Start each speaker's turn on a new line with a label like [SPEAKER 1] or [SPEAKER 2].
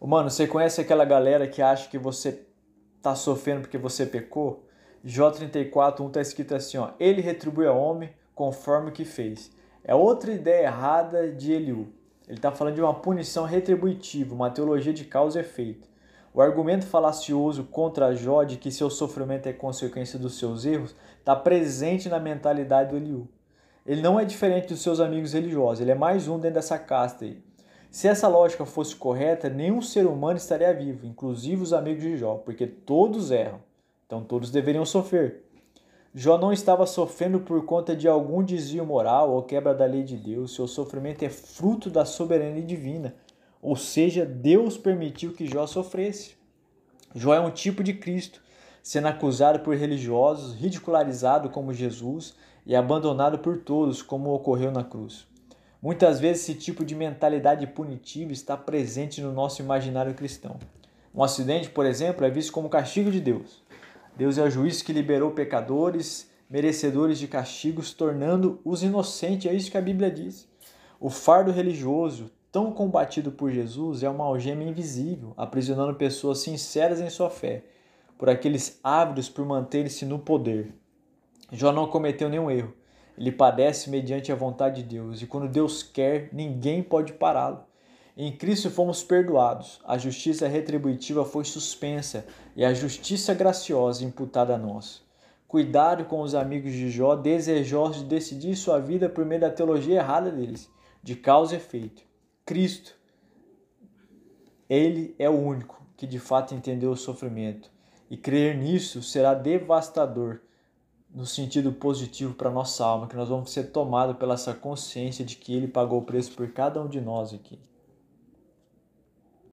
[SPEAKER 1] Mano, você conhece aquela galera que acha que você tá sofrendo porque você pecou? Jó 34, 1 tá escrito assim, ó. Ele retribui ao homem conforme o que fez. É outra ideia errada de Eliú. Ele está falando de uma punição retributiva, uma teologia de causa e efeito. O argumento falacioso contra Jó de que seu sofrimento é consequência dos seus erros está presente na mentalidade do Eliú. Ele não é diferente dos seus amigos religiosos, ele é mais um dentro dessa casta aí. Se essa lógica fosse correta, nenhum ser humano estaria vivo, inclusive os amigos de Jó, porque todos erram. Então todos deveriam sofrer. Jó não estava sofrendo por conta de algum desvio moral ou quebra da lei de Deus. Seu sofrimento é fruto da soberania divina. Ou seja, Deus permitiu que Jó sofresse. Jó é um tipo de Cristo, sendo acusado por religiosos, ridicularizado como Jesus e abandonado por todos, como ocorreu na cruz. Muitas vezes esse tipo de mentalidade punitiva está presente no nosso imaginário cristão. Um acidente, por exemplo, é visto como castigo de Deus. Deus é o juiz que liberou pecadores, merecedores de castigos, tornando-os inocentes. É isso que a Bíblia diz. O fardo religioso, tão combatido por Jesus, é uma algema invisível, aprisionando pessoas sinceras em sua fé, por aqueles ávidos por manterem-se no poder. Jó não cometeu nenhum erro. Ele padece mediante a vontade de Deus, e quando Deus quer, ninguém pode pará-lo. Em Cristo fomos perdoados, a justiça retributiva foi suspensa e a justiça graciosa imputada a nós. Cuidado com os amigos de Jó, desejosos de decidir sua vida por meio da teologia errada deles, de causa e efeito. Cristo, Ele é o único que de fato entendeu o sofrimento, e crer nisso será devastador no sentido positivo para nossa alma, que nós vamos ser tomados pela essa consciência de que Ele pagou o preço por cada um de nós aqui.